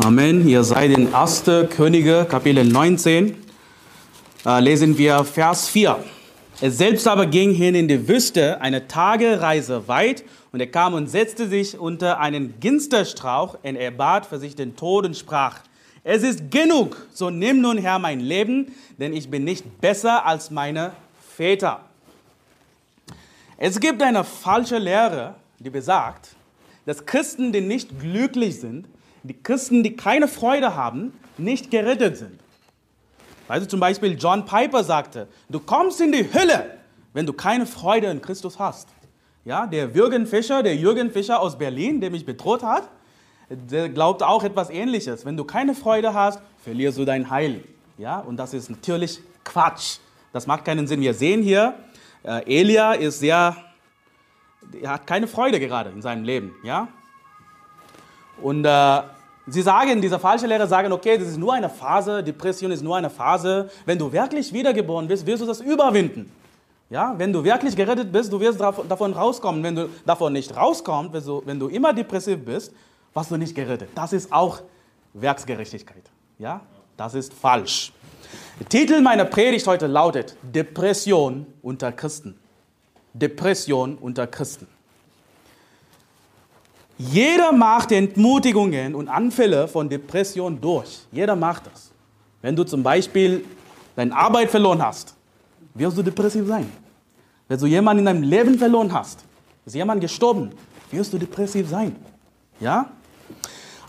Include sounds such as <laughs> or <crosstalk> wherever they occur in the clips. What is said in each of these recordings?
Amen. Ihr seid in 1. Könige, Kapitel 19, äh, lesen wir Vers 4. Er selbst aber ging hin in die Wüste, eine Tagereise weit, und er kam und setzte sich unter einen Ginsterstrauch, und er bat für sich den Tod und sprach, es ist genug, so nimm nun Herr mein Leben, denn ich bin nicht besser als meine Väter. Es gibt eine falsche Lehre, die besagt, dass Christen, die nicht glücklich sind, die Christen, die keine Freude haben, nicht gerettet sind. Also zum Beispiel John Piper sagte, du kommst in die Hölle, wenn du keine Freude in Christus hast. Ja, der Jürgen Fischer, der Jürgen Fischer aus Berlin, der mich bedroht hat, der glaubt auch etwas Ähnliches. Wenn du keine Freude hast, verlierst du dein Heil. Ja, und das ist natürlich Quatsch. Das macht keinen Sinn. Wir sehen hier, äh, Elia ist sehr, er hat keine Freude gerade in seinem Leben. Ja, und äh, sie sagen, diese falschen Lehrer sagen, okay, das ist nur eine Phase, Depression ist nur eine Phase. Wenn du wirklich wiedergeboren bist, wirst du das überwinden. Ja, wenn du wirklich gerettet bist, du wirst davon rauskommen. Wenn du davon nicht rauskommst, wenn du, wenn du immer depressiv bist, warst du nicht gerettet. Das ist auch Werksgerechtigkeit. Ja, das ist falsch. Der Titel meiner Predigt heute lautet Depression unter Christen. Depression unter Christen. Jeder macht Entmutigungen und Anfälle von Depression durch. Jeder macht das. Wenn du zum Beispiel deine Arbeit verloren hast, wirst du depressiv sein. Wenn du jemanden in deinem Leben verloren hast, ist jemand gestorben, wirst du depressiv sein. Ja?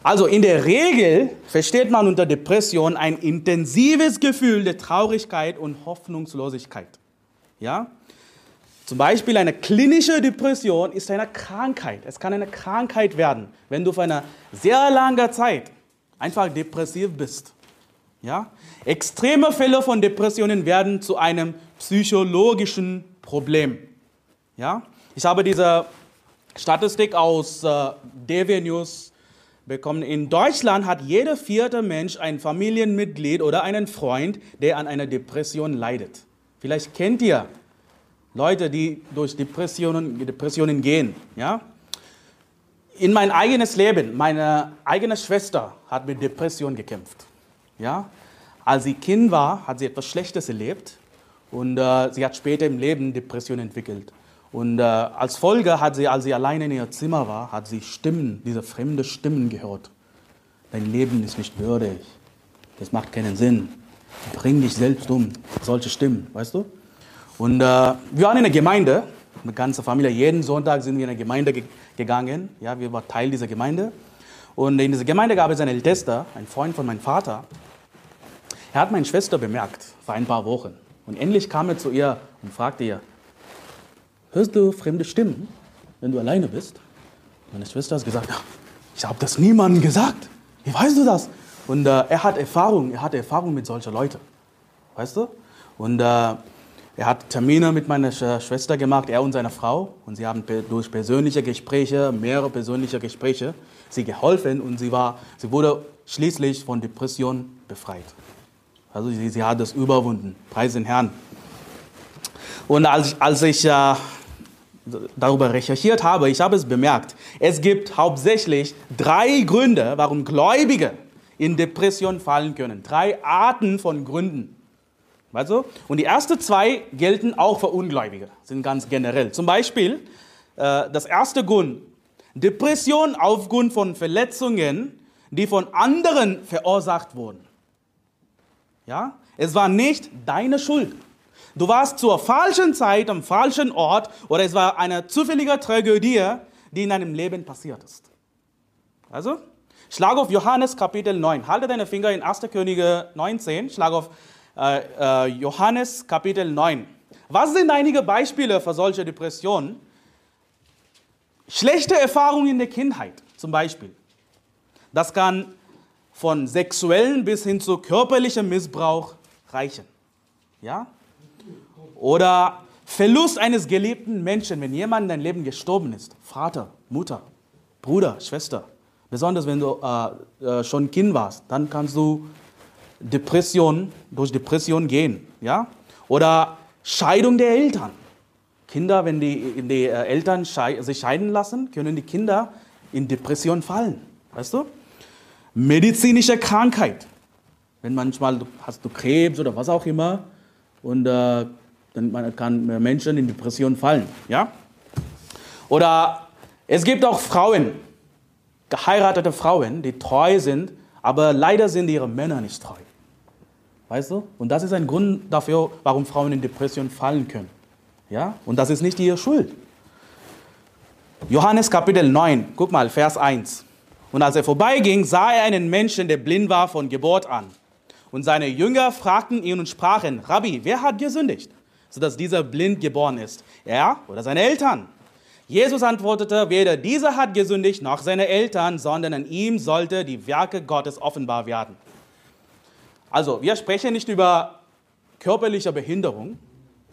Also in der Regel versteht man unter Depression ein intensives Gefühl der Traurigkeit und Hoffnungslosigkeit. Ja? Zum Beispiel eine klinische Depression ist eine Krankheit. Es kann eine Krankheit werden, wenn du für eine sehr lange Zeit einfach depressiv bist. Ja? Extreme Fälle von Depressionen werden zu einem psychologischen Problem. Ja? Ich habe diese Statistik aus äh, DW News bekommen. In Deutschland hat jeder vierte Mensch ein Familienmitglied oder einen Freund, der an einer Depression leidet. Vielleicht kennt ihr Leute, die durch Depressionen, Depressionen gehen. Ja? In mein eigenes Leben, meine eigene Schwester hat mit Depressionen gekämpft. Ja? Als sie Kind war, hat sie etwas Schlechtes erlebt und äh, sie hat später im Leben Depressionen entwickelt. Und äh, als Folge hat sie, als sie alleine in ihr Zimmer war, hat sie Stimmen, diese fremde Stimmen gehört. Dein Leben ist nicht würdig. Das macht keinen Sinn. Bring dich selbst um. Solche Stimmen, weißt du? Und äh, wir waren in der Gemeinde, eine ganze Familie. Jeden Sonntag sind wir in eine Gemeinde ge gegangen. Ja, wir waren Teil dieser Gemeinde. Und in dieser Gemeinde gab es einen Ältester, ein Freund von meinem Vater. Er hat meine Schwester bemerkt vor ein paar Wochen. Und endlich kam er zu ihr und fragte ihr, hörst du fremde Stimmen, wenn du alleine bist? Meine Schwester hat gesagt, ich habe das niemandem gesagt. Wie weißt du das? Und äh, er hat Erfahrung, er hat Erfahrung mit solchen Leuten. Weißt du? Und äh, er hat Termine mit meiner Schwester gemacht, er und seine Frau. Und sie haben durch persönliche Gespräche, mehrere persönliche Gespräche, sie geholfen und sie, war, sie wurde schließlich von Depression befreit. Also sie, sie hat das überwunden. Preis den Herrn. Und als, als ich äh, darüber recherchiert habe, ich habe es bemerkt, es gibt hauptsächlich drei Gründe, warum Gläubige in Depression fallen können. Drei Arten von Gründen. Du? Und die ersten zwei gelten auch für Ungläubige, sind ganz generell. Zum Beispiel äh, das erste Grund, Depression aufgrund von Verletzungen, die von anderen verursacht wurden. Ja? Es war nicht deine Schuld. Du warst zur falschen Zeit am falschen Ort oder es war eine zufällige Tragödie, die in deinem Leben passiert ist. Also, schlag auf Johannes Kapitel 9. Halte deine Finger in 1. Könige 19. Schlag auf äh, äh, Johannes Kapitel 9. Was sind einige Beispiele für solche Depressionen? Schlechte Erfahrungen in der Kindheit zum Beispiel. Das kann von sexuellen bis hin zu körperlichem Missbrauch reichen. Ja? Oder Verlust eines geliebten Menschen, wenn jemand in deinem Leben gestorben ist. Vater, Mutter, Bruder, Schwester. Besonders wenn du äh, äh, schon Kind warst, dann kannst du Depression, durch Depression gehen. Ja? Oder Scheidung der Eltern. Kinder, wenn die, die äh, Eltern schei sich scheiden lassen, können die Kinder in Depression fallen. Weißt du? medizinische Krankheit. Wenn manchmal du, hast du Krebs oder was auch immer und äh, dann kann Menschen in Depression fallen. Ja? Oder es gibt auch Frauen, geheiratete Frauen, die treu sind, aber leider sind ihre Männer nicht treu. Weißt du? Und das ist ein Grund dafür, warum Frauen in Depression fallen können. Ja? Und das ist nicht ihre Schuld. Johannes Kapitel 9, guck mal, Vers 1. Und als er vorbeiging, sah er einen Menschen, der blind war von Geburt an. Und seine Jünger fragten ihn und sprachen, Rabbi, wer hat gesündigt, sodass dieser blind geboren ist? Er oder seine Eltern? Jesus antwortete, weder dieser hat gesündigt noch seine Eltern, sondern an ihm sollte die Werke Gottes offenbar werden. Also, wir sprechen nicht über körperliche Behinderung,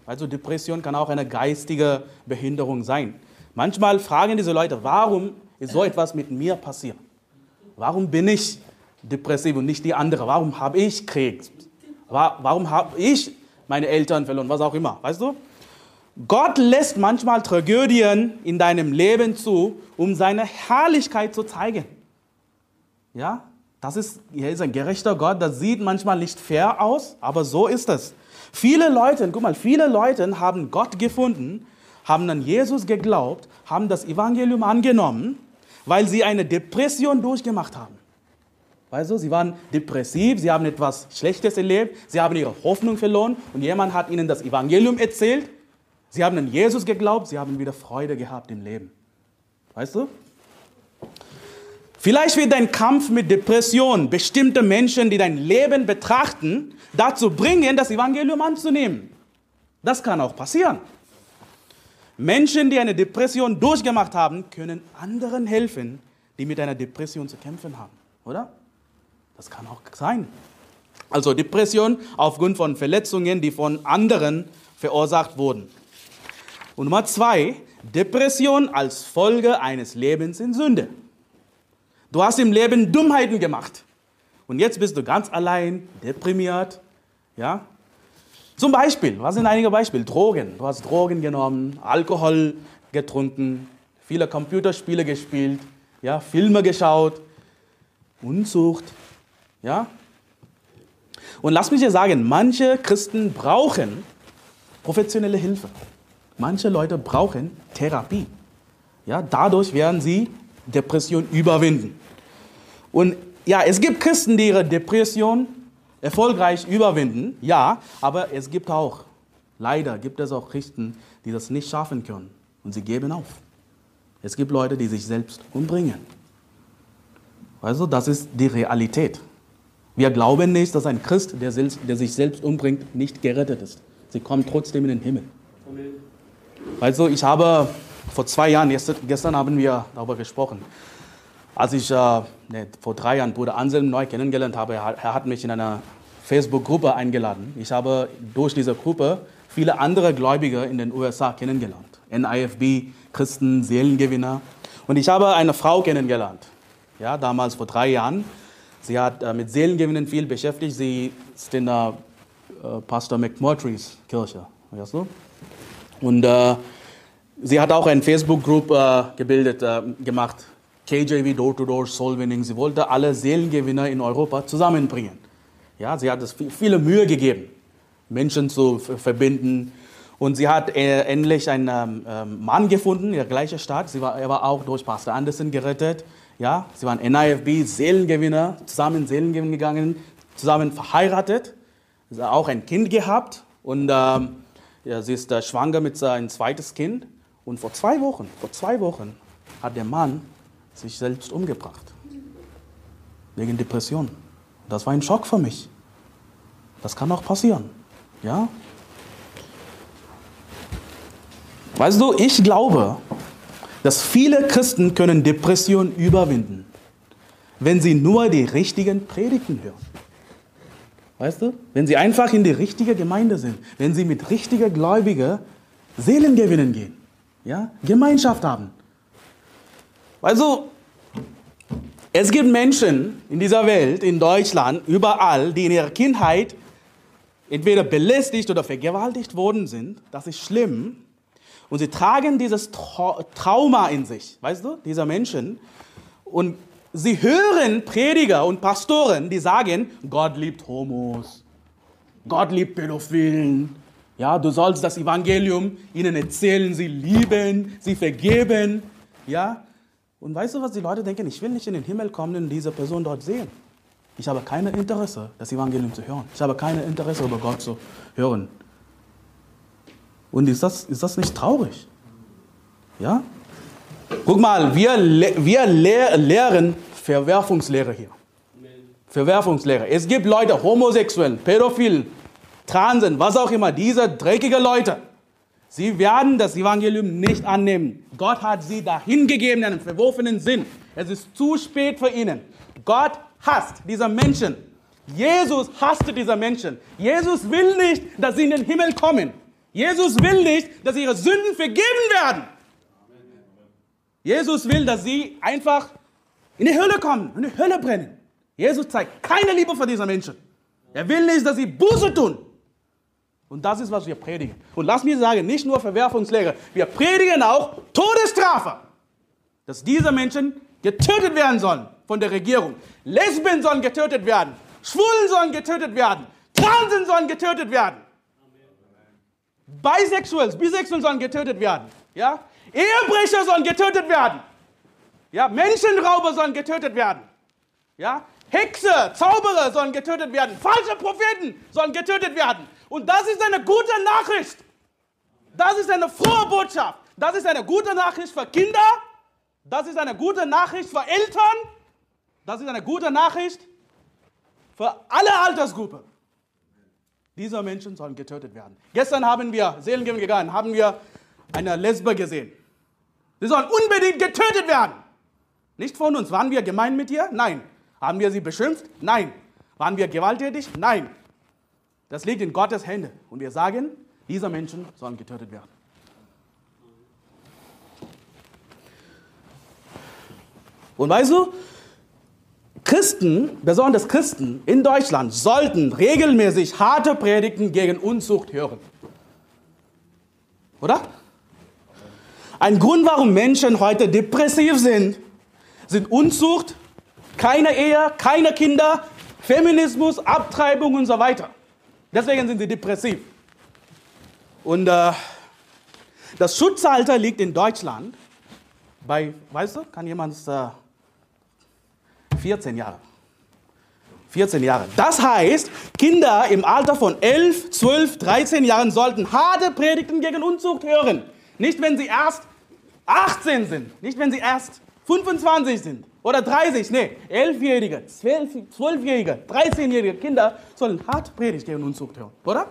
also Depression kann auch eine geistige Behinderung sein. Manchmal fragen diese Leute, warum ist so etwas mit mir passiert? Warum bin ich depressiv und nicht die andere? Warum habe ich Krebs? Warum habe ich meine Eltern verloren? Was auch immer, weißt du? Gott lässt manchmal Tragödien in deinem Leben zu, um seine Herrlichkeit zu zeigen. Ja, das ist, er ist ein gerechter Gott, das sieht manchmal nicht fair aus, aber so ist es. Viele Leute, guck mal, viele Leute haben Gott gefunden, haben an Jesus geglaubt, haben das Evangelium angenommen, weil sie eine Depression durchgemacht haben. Weißt du, sie waren depressiv, sie haben etwas Schlechtes erlebt, sie haben ihre Hoffnung verloren und jemand hat ihnen das Evangelium erzählt. Sie haben an Jesus geglaubt, sie haben wieder Freude gehabt im Leben. Weißt du? Vielleicht wird dein Kampf mit Depression bestimmte Menschen, die dein Leben betrachten, dazu bringen, das Evangelium anzunehmen. Das kann auch passieren. Menschen, die eine Depression durchgemacht haben, können anderen helfen, die mit einer Depression zu kämpfen haben, oder? Das kann auch sein. Also Depression aufgrund von Verletzungen, die von anderen verursacht wurden. Und Nummer zwei, Depression als Folge eines Lebens in Sünde. Du hast im Leben Dummheiten gemacht. Und jetzt bist du ganz allein, deprimiert. Ja? Zum Beispiel, was sind einige Beispiele? Drogen. Du hast Drogen genommen, Alkohol getrunken, viele Computerspiele gespielt, ja, Filme geschaut, Unzucht. Ja? Und lass mich dir sagen, manche Christen brauchen professionelle Hilfe. Manche Leute brauchen Therapie. Ja, dadurch werden sie Depression überwinden. Und ja, es gibt Christen, die ihre Depression erfolgreich überwinden, ja, aber es gibt auch, leider gibt es auch Christen, die das nicht schaffen können und sie geben auf. Es gibt Leute, die sich selbst umbringen. Also das ist die Realität. Wir glauben nicht, dass ein Christ, der, der sich selbst umbringt, nicht gerettet ist. Sie kommen trotzdem in den Himmel. Also ich habe vor zwei Jahren, gestern haben wir darüber gesprochen, als ich äh, ne, vor drei Jahren Bruder Anselm neu kennengelernt habe, er, hat mich in einer Facebook-Gruppe eingeladen. Ich habe durch diese Gruppe viele andere Gläubige in den USA kennengelernt. NIFB, Christen, Seelengewinner. Und ich habe eine Frau kennengelernt, ja, damals vor drei Jahren. Sie hat äh, mit Seelengewinnen viel beschäftigt. Sie ist in der äh, Pastor McMurtrys Kirche. Weißt du? Und äh, sie hat auch eine Facebook-Gruppe äh, gebildet, äh, gemacht, KJV Door-to-Door Soul Winning. Sie wollte alle Seelengewinner in Europa zusammenbringen. Ja, sie hat es viele Mühe gegeben, Menschen zu verbinden. Und sie hat äh, endlich einen ähm, ähm, Mann gefunden der gleichen Stadt. Sie war, er war auch durch Pastor Anderson gerettet. Ja, sie waren NIFB, Seelengewinner, zusammen Seelengewinn gegangen, zusammen verheiratet. Sie hat auch ein Kind gehabt und ähm, ja, sie ist äh, schwanger mit seinem zweites Kind. Und vor zwei Wochen, vor zwei Wochen hat der Mann sich selbst umgebracht. Wegen Depression. Das war ein Schock für mich. Das kann auch passieren. Ja? Weißt du, ich glaube, dass viele Christen können Depression überwinden, wenn sie nur die richtigen Predigten hören. Weißt du? Wenn sie einfach in die richtige Gemeinde sind, wenn sie mit richtiger Gläubiger Seelen gewinnen gehen, ja? Gemeinschaft haben. Du, es gibt Menschen in dieser Welt, in Deutschland, überall, die in ihrer Kindheit entweder belästigt oder vergewaltigt worden sind. Das ist schlimm. Und sie tragen dieses Trauma in sich, weißt du, dieser Menschen. Und sie hören Prediger und Pastoren, die sagen, Gott liebt Homos, Gott liebt Pädophilen. Ja, du sollst das Evangelium ihnen erzählen, sie lieben, sie vergeben. Ja, und weißt du, was die Leute denken? Ich will nicht in den Himmel kommen und diese Person dort sehen. Ich habe kein Interesse, das Evangelium zu hören. Ich habe kein Interesse, über Gott zu hören. Und ist das, ist das nicht traurig? Ja? Guck mal, wir, wir lehren Verwerfungslehre hier. Verwerfungslehre. Es gibt Leute, Homosexuellen, Pädophil, Transen, was auch immer, diese dreckige Leute. Sie werden das Evangelium nicht annehmen. Gott hat sie dahin gegeben in einem verworfenen Sinn. Es ist zu spät für ihnen. Gott hasst diese Menschen. Jesus hasste diese Menschen. Jesus will nicht, dass sie in den Himmel kommen. Jesus will nicht, dass ihre Sünden vergeben werden. Jesus will, dass sie einfach in die Hölle kommen, in die Hölle brennen. Jesus zeigt keine Liebe für diese Menschen. Er will nicht, dass sie Buße tun. Und das ist, was wir predigen. Und lass mich sagen, nicht nur Verwerfungslehre, wir predigen auch Todesstrafe. Dass diese Menschen getötet werden sollen von der Regierung. Lesben sollen getötet werden. Schwulen sollen getötet werden. Transen sollen getötet werden. Bisexuals, Bisexuellen sollen getötet werden. Ja? Ehebrecher sollen getötet werden. Ja, Menschenrauber sollen getötet werden. Ja, Hexe, Zauberer sollen getötet werden. Falsche Propheten sollen getötet werden. Und das ist eine gute Nachricht. Das ist eine frohe Botschaft. Das ist eine gute Nachricht für Kinder. Das ist eine gute Nachricht für Eltern. Das ist eine gute Nachricht für alle Altersgruppen. Diese Menschen sollen getötet werden. Gestern haben wir, Seelengeben gegangen, haben wir eine Lesbe gesehen. Sie sollen unbedingt getötet werden. Nicht von uns. Waren wir gemein mit ihr? Nein. Haben wir sie beschimpft? Nein. Waren wir gewalttätig? Nein. Das liegt in Gottes Hände. Und wir sagen, diese Menschen sollen getötet werden. Und weißt du, Christen, besonders Christen in Deutschland, sollten regelmäßig harte Predigten gegen Unzucht hören. Oder? Ein Grund, warum Menschen heute depressiv sind, sind Unzucht, keine Ehe, keine Kinder, Feminismus, Abtreibung und so weiter. Deswegen sind sie depressiv. Und äh, das Schutzalter liegt in Deutschland bei, weißt du, kann jemand äh, 14 Jahre. 14 Jahre. Das heißt, Kinder im Alter von 11, 12, 13 Jahren sollten harte Predigten gegen Unzucht hören. Nicht, wenn sie erst 18 sind, nicht, wenn sie erst 25 sind oder 30, nee, 11-Jährige, 12-Jährige, 13-Jährige Kinder sollen hart Predigt gegen Unzucht hören, oder?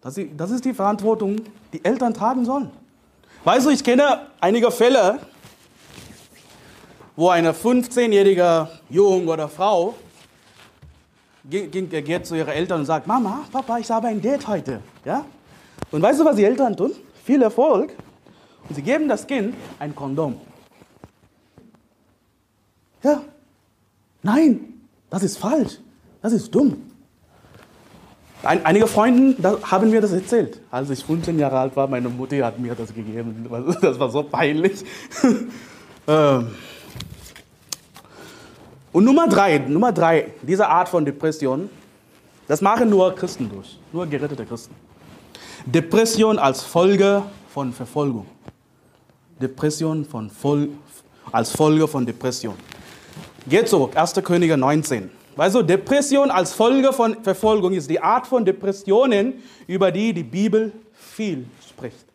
Das ist die Verantwortung, die Eltern tragen sollen. Weißt du, ich kenne einige Fälle, wo eine 15-jährige Jung oder Frau geht zu ihren Eltern und sagt, Mama, Papa, ich habe ein Date heute. Ja? Und weißt du, was die Eltern tun? Viel Erfolg. Und sie geben das Kind ein Kondom. Ja. Nein, das ist falsch. Das ist dumm. Ein, einige Freunde haben mir das erzählt. Als ich 15 Jahre alt war, meine Mutter hat mir das gegeben. <laughs> Das war so peinlich. <laughs> ähm. Und Nummer drei, Nummer drei, diese Art von Depression, das machen nur Christen durch, nur gerettete Christen. Depression als Folge von Verfolgung. Depression von Vol als Folge von Depression. Geht so, 1. Könige 19. Also Depression als Folge von Verfolgung ist die Art von Depressionen, über die die Bibel viel spricht.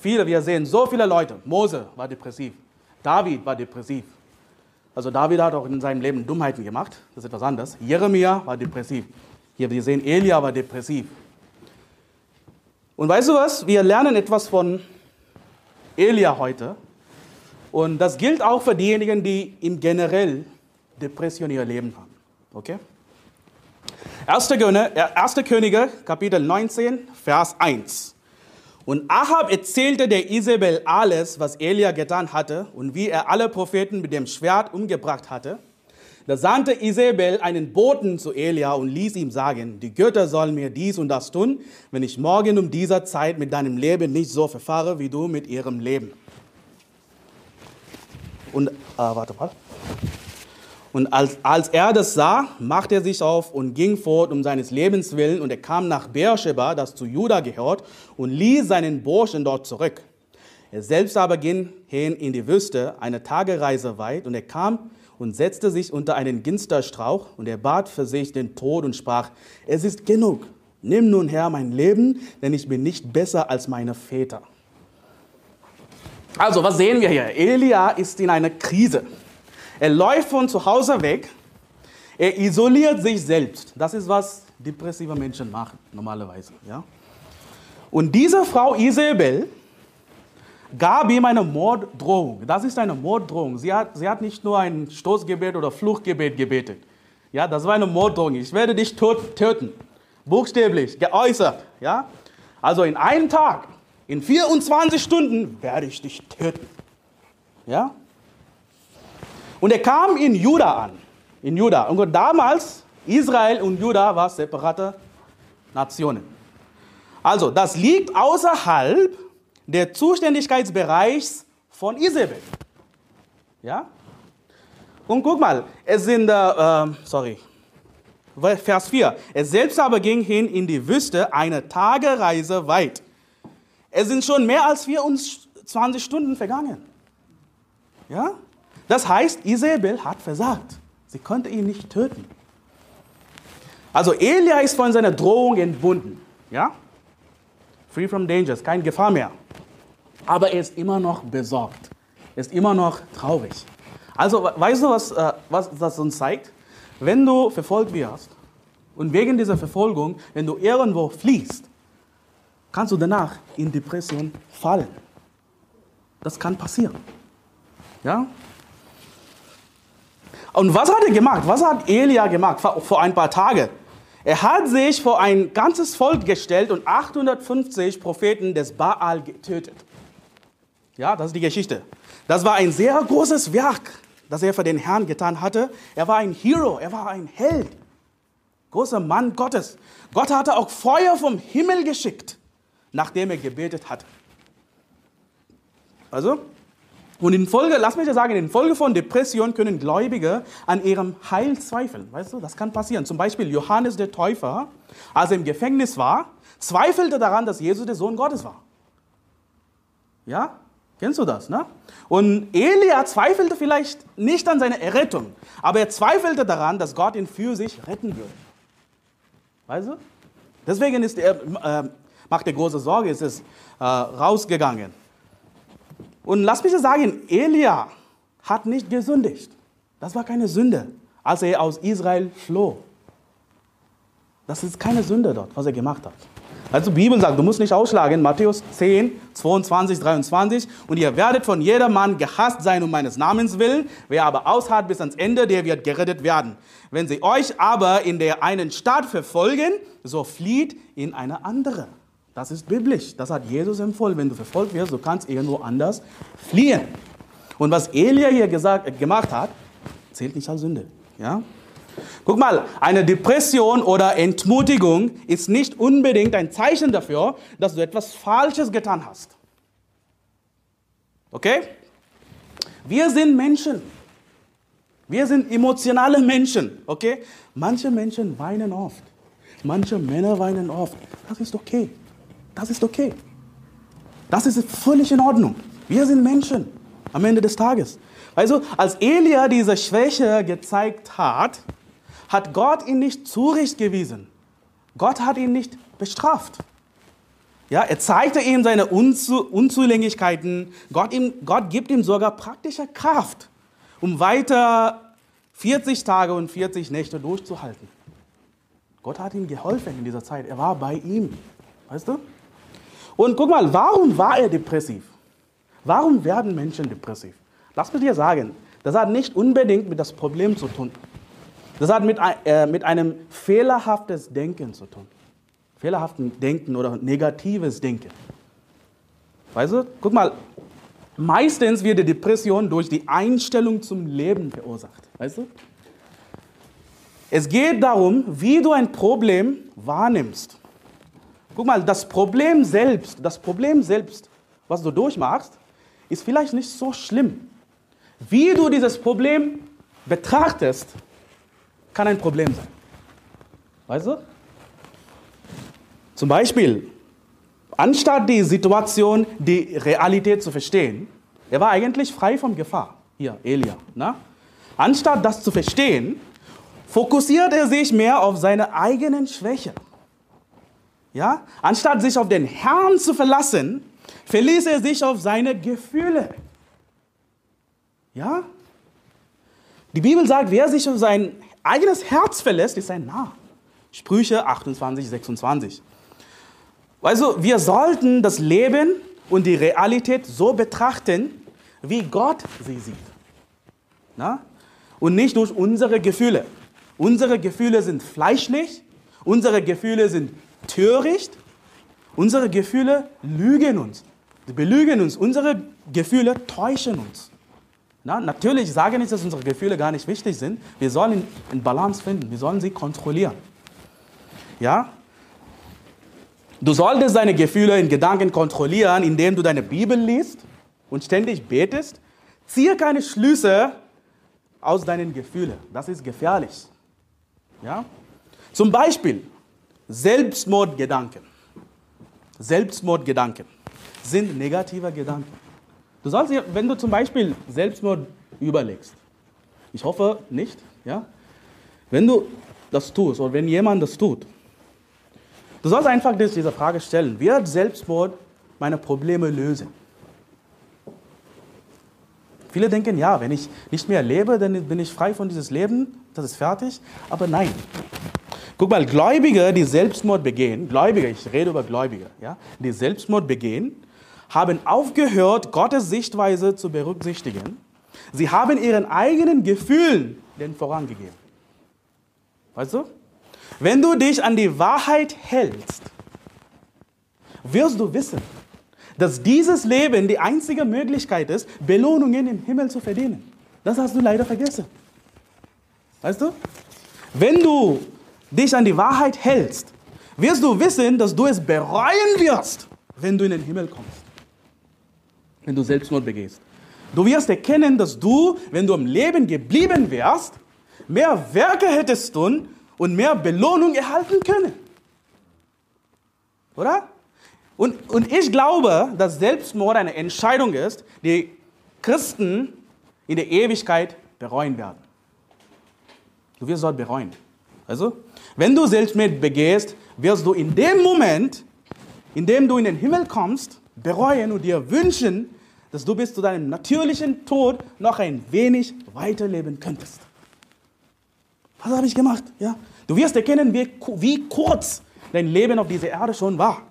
Viele, wir sehen so viele Leute. Mose war depressiv, David war depressiv, also David hat auch in seinem Leben Dummheiten gemacht, das ist etwas anderes. Jeremia war depressiv. Hier, wir sehen, Elia war depressiv. Und weißt du was? Wir lernen etwas von Elia heute. Und das gilt auch für diejenigen, die im generell Depression ihr Leben haben. Okay? 1. Könige, Kapitel 19, Vers 1. Und Ahab erzählte der Isabel alles, was Elia getan hatte und wie er alle Propheten mit dem Schwert umgebracht hatte. Da sandte Isabel einen Boten zu Elia und ließ ihm sagen, die Götter sollen mir dies und das tun, wenn ich morgen um dieser Zeit mit deinem Leben nicht so verfahre, wie du mit ihrem Leben. Und, äh, warte mal. Und als, als er das sah, machte er sich auf und ging fort um seines Lebens willen. Und er kam nach Beersheba, das zu Juda gehört, und ließ seinen Burschen dort zurück. Er selbst aber ging hin in die Wüste, eine Tagereise weit, und er kam und setzte sich unter einen Ginsterstrauch, und er bat für sich den Tod und sprach, es ist genug, nimm nun her mein Leben, denn ich bin nicht besser als meine Väter. Also, was sehen wir hier? Elia ist in einer Krise. Er läuft von zu Hause weg, er isoliert sich selbst. Das ist, was depressive Menschen machen, normalerweise. Ja? Und diese Frau Isabel, gab ihm eine Morddrohung. Das ist eine Morddrohung. Sie hat, sie hat nicht nur ein Stoßgebet oder Fluchtgebet gebetet. Ja, das war eine Morddrohung. Ich werde dich töten. Buchstäblich, geäußert. Ja? Also in einem Tag, in 24 Stunden werde ich dich töten. Ja? Und er kam in Juda an. In Juda. Und damals, Israel und Juda waren separate Nationen. Also, das liegt außerhalb der Zuständigkeitsbereichs von Isabel. Ja? Und guck mal, es sind, äh, sorry, Vers 4. Es selbst aber ging hin in die Wüste eine Tagereise weit. Es sind schon mehr als 24 Stunden vergangen. Ja? Das heißt, Isabel hat versagt. Sie konnte ihn nicht töten. Also Elia ist von seiner Drohung entbunden. Ja? Free from dangers, keine Gefahr mehr aber er ist immer noch besorgt. Er ist immer noch traurig. Also, weißt du, was, äh, was das uns zeigt? Wenn du verfolgt wirst und wegen dieser Verfolgung, wenn du irgendwo fliehst, kannst du danach in Depression fallen. Das kann passieren. Ja? Und was hat er gemacht? Was hat Elia gemacht vor ein paar Tagen? Er hat sich vor ein ganzes Volk gestellt und 850 Propheten des Baal getötet. Ja, das ist die Geschichte. Das war ein sehr großes Werk, das er für den Herrn getan hatte. Er war ein Hero, er war ein Held. Großer Mann Gottes. Gott hatte auch Feuer vom Himmel geschickt, nachdem er gebetet hat. Also, und in Folge, lass mich dir sagen, in Folge von Depression können Gläubige an ihrem Heil zweifeln. Weißt du, das kann passieren. Zum Beispiel Johannes der Täufer, als er im Gefängnis war, zweifelte daran, dass Jesus der Sohn Gottes war. Ja? Kennst du das, ne? Und Elia zweifelte vielleicht nicht an seiner Errettung, aber er zweifelte daran, dass Gott ihn für sich retten würde. Weißt du? Deswegen ist er, äh, macht er große Sorge, ist es äh, rausgegangen. Und lass mich sagen, Elia hat nicht gesündigt. Das war keine Sünde, als er aus Israel floh. Das ist keine Sünde dort, was er gemacht hat. Also die Bibel sagt, du musst nicht ausschlagen, Matthäus 10, 22, 23, und ihr werdet von jedermann gehasst sein um meines Namens willen, wer aber ausharrt bis ans Ende, der wird gerettet werden. Wenn sie euch aber in der einen Stadt verfolgen, so flieht in eine andere. Das ist biblisch, das hat Jesus empfohlen. Wenn du verfolgt wirst, du kannst irgendwo anders fliehen. Und was Elia hier gesagt, gemacht hat, zählt nicht als Sünde. Ja? Guck mal, eine Depression oder Entmutigung ist nicht unbedingt ein Zeichen dafür, dass du etwas Falsches getan hast. Okay? Wir sind Menschen. Wir sind emotionale Menschen. Okay? Manche Menschen weinen oft. Manche Männer weinen oft. Das ist okay. Das ist okay. Das ist völlig in Ordnung. Wir sind Menschen am Ende des Tages. Also, als Elia diese Schwäche gezeigt hat, hat Gott ihn nicht zurechtgewiesen. Gott hat ihn nicht bestraft. Ja, er zeigte ihm seine Unzu Unzulänglichkeiten. Gott, ihm, Gott gibt ihm sogar praktische Kraft, um weiter 40 Tage und 40 Nächte durchzuhalten. Gott hat ihm geholfen in dieser Zeit. Er war bei ihm. Weißt du? Und guck mal, warum war er depressiv? Warum werden Menschen depressiv? Lass mich dir sagen, das hat nicht unbedingt mit das Problem zu tun. Das hat mit, äh, mit einem fehlerhaftes Denken zu tun. Fehlerhaften Denken oder negatives Denken. Weißt du, guck mal, meistens wird die Depression durch die Einstellung zum Leben verursacht. Weißt du? Es geht darum, wie du ein Problem wahrnimmst. Guck mal, das Problem selbst, das Problem selbst, was du durchmachst, ist vielleicht nicht so schlimm. wie du dieses Problem betrachtest, kann ein Problem sein. Weißt du? Zum Beispiel, anstatt die Situation, die Realität zu verstehen, er war eigentlich frei von Gefahr. Hier, Elia. Na? Anstatt das zu verstehen, fokussiert er sich mehr auf seine eigenen Schwächen. Ja? Anstatt sich auf den Herrn zu verlassen, verließ er sich auf seine Gefühle. Ja? Die Bibel sagt, wer sich auf sein eigenes Herz verlässt, ist ein Narr. Sprüche 28, 26. Also wir sollten das Leben und die Realität so betrachten, wie Gott sie sieht. Na? Und nicht durch unsere Gefühle. Unsere Gefühle sind fleischlich, unsere Gefühle sind töricht, unsere Gefühle lügen uns. Belügen uns, unsere Gefühle täuschen uns. Na, natürlich sage ich nicht, dass unsere Gefühle gar nicht wichtig sind. Wir sollen in Balance finden, wir sollen sie kontrollieren. Ja? Du solltest deine Gefühle in Gedanken kontrollieren, indem du deine Bibel liest und ständig betest. Ziehe keine Schlüsse aus deinen Gefühlen. Das ist gefährlich. Ja? Zum Beispiel Selbstmordgedanken. Selbstmordgedanken sind negative Gedanken. Du sollst, wenn du zum Beispiel Selbstmord überlegst, ich hoffe nicht, ja, wenn du das tust oder wenn jemand das tut, du sollst einfach diese Frage stellen, wird Selbstmord meine Probleme lösen? Viele denken, ja, wenn ich nicht mehr lebe, dann bin ich frei von dieses Leben, das ist fertig. Aber nein. Guck mal, Gläubige, die Selbstmord begehen, Gläubige, ich rede über Gläubige, ja, die Selbstmord begehen, haben aufgehört, Gottes Sichtweise zu berücksichtigen. Sie haben ihren eigenen Gefühlen den vorangegeben. Weißt du? Wenn du dich an die Wahrheit hältst, wirst du wissen, dass dieses Leben die einzige Möglichkeit ist, Belohnungen im Himmel zu verdienen. Das hast du leider vergessen. Weißt du? Wenn du dich an die Wahrheit hältst, wirst du wissen, dass du es bereuen wirst, wenn du in den Himmel kommst. Wenn du Selbstmord begehst. Du wirst erkennen, dass du, wenn du im Leben geblieben wärst, mehr Werke hättest tun und mehr Belohnung erhalten können. Oder? Und, und ich glaube, dass Selbstmord eine Entscheidung ist, die Christen in der Ewigkeit bereuen werden. Du wirst dort bereuen. Also, wenn du Selbstmord begehst, wirst du in dem Moment, in dem du in den Himmel kommst, bereuen und dir wünschen, dass du bis zu deinem natürlichen Tod noch ein wenig weiterleben könntest. Was habe ich gemacht? Ja? Du wirst erkennen, wie, wie kurz dein Leben auf dieser Erde schon war.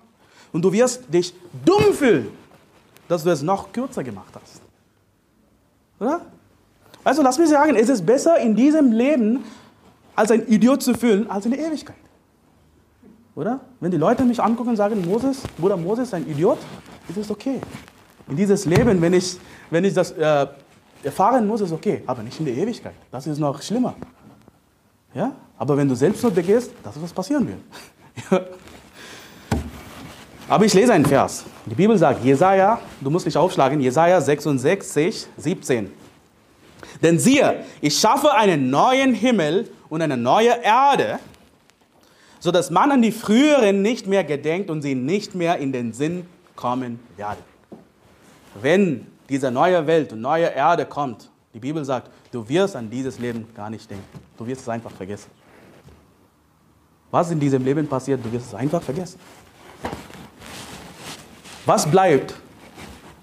Und du wirst dich dumm fühlen, dass du es noch kürzer gemacht hast. Oder? Also lass mich sagen, es ist besser in diesem Leben als ein Idiot zu fühlen, als in der Ewigkeit. Oder? Wenn die Leute mich angucken und sagen, Moses, Bruder Moses ist ein Idiot, ist es okay. In dieses Leben, wenn ich, wenn ich das äh, erfahren muss, ist okay, aber nicht in der Ewigkeit. Das ist noch schlimmer. Ja? Aber wenn du Selbstmord begehst, das ist was passieren wird. <laughs> Aber ich lese einen Vers. Die Bibel sagt, Jesaja, du musst nicht aufschlagen, Jesaja 66, 17. Denn siehe, ich schaffe einen neuen Himmel und eine neue Erde, so dass man an die früheren nicht mehr gedenkt und sie nicht mehr in den Sinn kommen werden. Wenn diese neue Welt und neue Erde kommt, die Bibel sagt, du wirst an dieses Leben gar nicht denken. Du wirst es einfach vergessen. Was in diesem Leben passiert, du wirst es einfach vergessen. Was bleibt,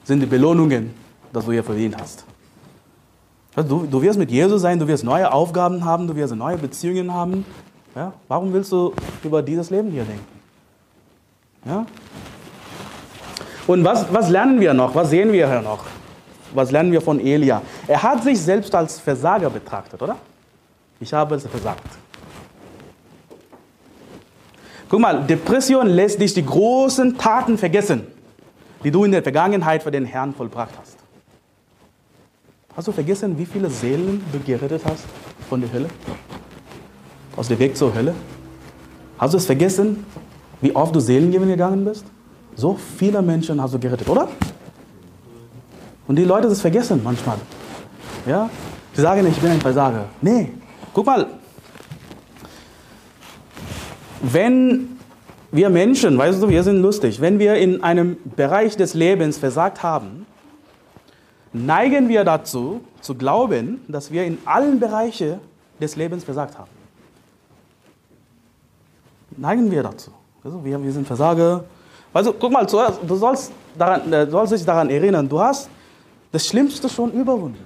sind die Belohnungen, die du hier verdient hast. Du, du wirst mit Jesus sein, du wirst neue Aufgaben haben, du wirst neue Beziehungen haben. Ja? Warum willst du über dieses Leben hier denken? Ja? Und was, was lernen wir noch? Was sehen wir hier noch? Was lernen wir von Elia? Er hat sich selbst als Versager betrachtet, oder? Ich habe es versagt. Guck mal, Depression lässt dich die großen Taten vergessen die du in der Vergangenheit für den Herrn vollbracht hast. Hast du vergessen, wie viele Seelen du gerettet hast von der Hölle? Aus dem Weg zur Hölle? Hast du es vergessen, wie oft du Seelen gegangen bist? So viele Menschen hast du gerettet, oder? Und die Leute das vergessen manchmal. Ja? Sie sagen, ich bin ein Versager. Nee, guck mal. Wenn wir Menschen, weißt du, wir sind lustig, wenn wir in einem Bereich des Lebens versagt haben, neigen wir dazu, zu glauben, dass wir in allen Bereichen des Lebens versagt haben. Neigen wir dazu. Also wir, wir sind Versager. Also guck mal, du sollst, daran, äh, du sollst dich daran erinnern, du hast das Schlimmste schon überwunden.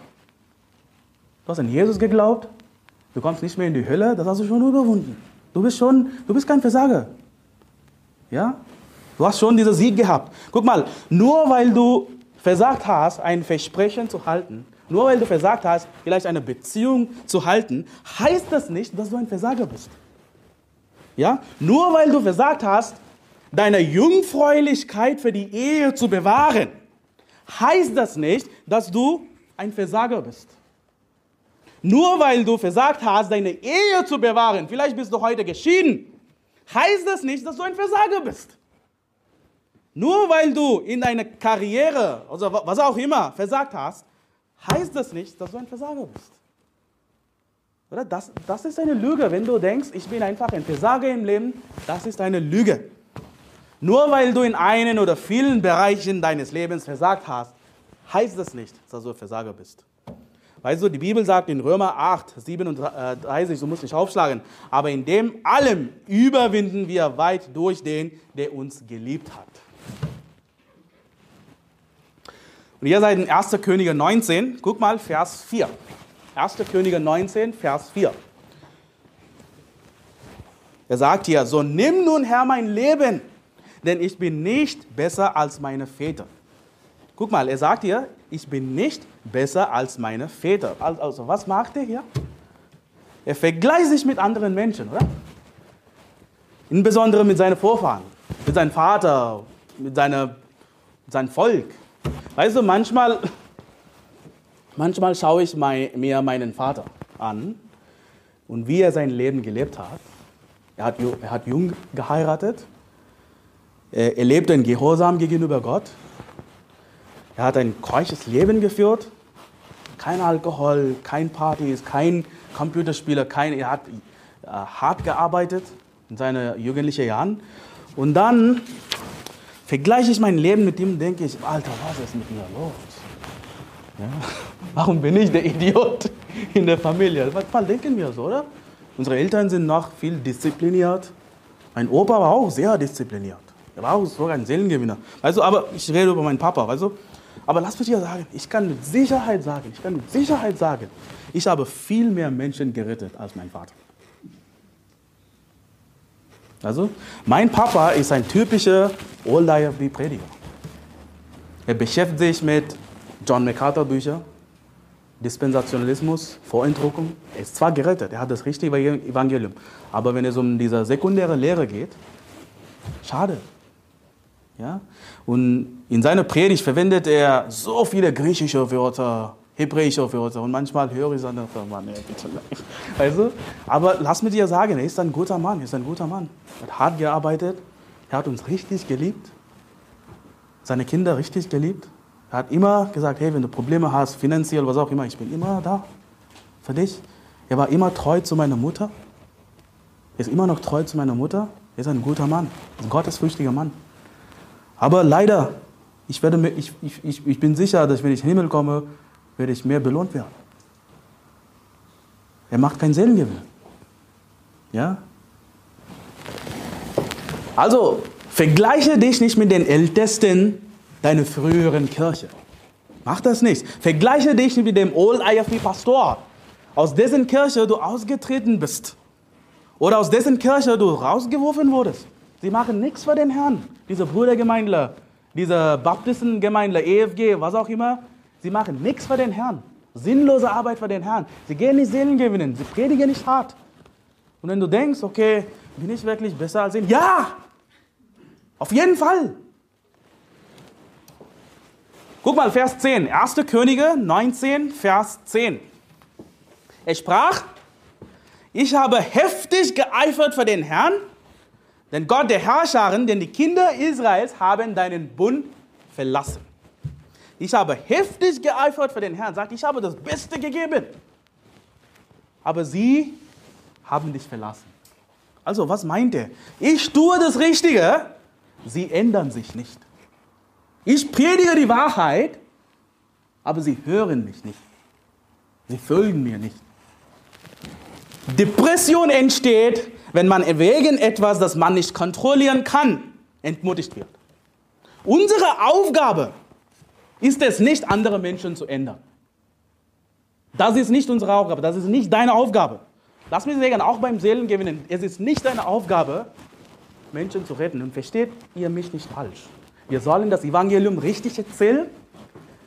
Du hast an Jesus geglaubt, du kommst nicht mehr in die Hölle, das hast du schon überwunden. Du bist schon, du bist kein Versager. Ja? Du hast schon diesen Sieg gehabt. Guck mal, nur weil du versagt hast, ein Versprechen zu halten, nur weil du versagt hast, vielleicht eine Beziehung zu halten, heißt das nicht, dass du ein Versager bist. Ja? Nur weil du versagt hast, deine Jungfräulichkeit für die Ehe zu bewahren, heißt das nicht, dass du ein Versager bist. Nur weil du versagt hast, deine Ehe zu bewahren, vielleicht bist du heute geschieden, heißt das nicht, dass du ein Versager bist. Nur weil du in deiner Karriere, also was auch immer, versagt hast, heißt das nicht, dass du ein Versager bist. Oder? Das, das ist eine Lüge, wenn du denkst, ich bin einfach ein Versager im Leben, das ist eine Lüge. Nur weil du in einen oder vielen Bereichen deines Lebens versagt hast, heißt das nicht, dass du ein Versager bist. Weißt du, die Bibel sagt in Römer 8, 37, du musst nicht aufschlagen, aber in dem allem überwinden wir weit durch den, der uns geliebt hat. Und ihr seid in 1. Könige 19, guck mal, Vers 4. 1. Könige 19, Vers 4. Er sagt hier, so nimm nun Herr mein Leben, denn ich bin nicht besser als meine Väter. Guck mal, er sagt hier, ich bin nicht besser als meine Väter. Also was macht er hier? Er vergleicht sich mit anderen Menschen, oder? Insbesondere mit seinen Vorfahren, mit seinem Vater, mit, seiner, mit seinem Volk. Weißt du, manchmal, manchmal schaue ich mein, mir meinen Vater an und wie er sein Leben gelebt hat. Er hat, er hat jung geheiratet. Er, er lebte in Gehorsam gegenüber Gott. Er hat ein keuches Leben geführt. Kein Alkohol, kein Partys, kein Computerspieler, kein, er hat äh, hart gearbeitet in seinen jugendlichen Jahren. Und dann vergleiche ich mein Leben mit ihm denke ich, Alter, was ist mit mir los? Ja? Warum bin ich der Idiot in der Familie? Was denken wir so, oder? Unsere Eltern sind noch viel diszipliniert. Mein Opa war auch sehr diszipliniert. Er war auch sogar ein Seelengewinner. Also, aber ich rede über meinen Papa, weißt du? Aber lass mich dir sagen, ich kann mit Sicherheit sagen, ich kann mit Sicherheit sagen, ich habe viel mehr Menschen gerettet als mein Vater. Also, mein Papa ist ein typischer Old IFB-Prediger. Er beschäftigt sich mit John MacArthur Büchern, Dispensationalismus, Vorentdruckung. Er ist zwar gerettet, er hat das richtige Evangelium, aber wenn es um diese sekundäre Lehre geht, schade. Ja? Und in seiner Predigt verwendet er so viele griechische Wörter, hebräische Wörter und manchmal höre ich dann, Mann, ey, bitte weißt du? Aber lass mir dir sagen, er ist ein guter Mann, er ist ein guter Mann. Er hat hart gearbeitet, er hat uns richtig geliebt, seine Kinder richtig geliebt. Er hat immer gesagt, hey, wenn du Probleme hast, finanziell, was auch immer, ich bin immer da für dich. Er war immer treu zu meiner Mutter. Er ist immer noch treu zu meiner Mutter. Er ist ein guter Mann, ein gottesfürchtiger Mann. Aber leider, ich, werde, ich, ich, ich bin sicher, dass wenn ich in den Himmel komme, werde ich mehr belohnt werden. Er macht keinen Seelengewinn. Ja? Also, vergleiche dich nicht mit den Ältesten deiner früheren Kirche. Mach das nicht. Vergleiche dich nicht mit dem Old IFB Pastor, aus dessen Kirche du ausgetreten bist. Oder aus dessen Kirche du rausgeworfen wurdest. Sie machen nichts für den Herrn. Diese Brüdergemeindler, diese Baptistengemeindler, EFG, was auch immer. Sie machen nichts für den Herrn. Sinnlose Arbeit für den Herrn. Sie gehen nicht Seelen gewinnen. Sie predigen nicht hart. Und wenn du denkst, okay, bin ich wirklich besser als ihn? Ja! Auf jeden Fall! Guck mal, Vers 10. 1. Könige 19, Vers 10. Er sprach, ich habe heftig geeifert für den Herrn, denn Gott der Herrscherin, denn die Kinder Israels haben deinen Bund verlassen. Ich habe heftig geeifert für den Herrn, sagt, ich habe das Beste gegeben. Aber sie haben dich verlassen. Also, was meint er? Ich tue das Richtige, sie ändern sich nicht. Ich predige die Wahrheit, aber sie hören mich nicht. Sie folgen mir nicht. Depression entsteht, wenn man wegen etwas, das man nicht kontrollieren kann, entmutigt wird. Unsere Aufgabe ist es nicht, andere Menschen zu ändern. Das ist nicht unsere Aufgabe, das ist nicht deine Aufgabe. Lass mich sagen, auch beim Seelengewinnen, es ist nicht deine Aufgabe, Menschen zu retten. Und versteht ihr mich nicht falsch. Wir sollen das Evangelium richtig erzählen,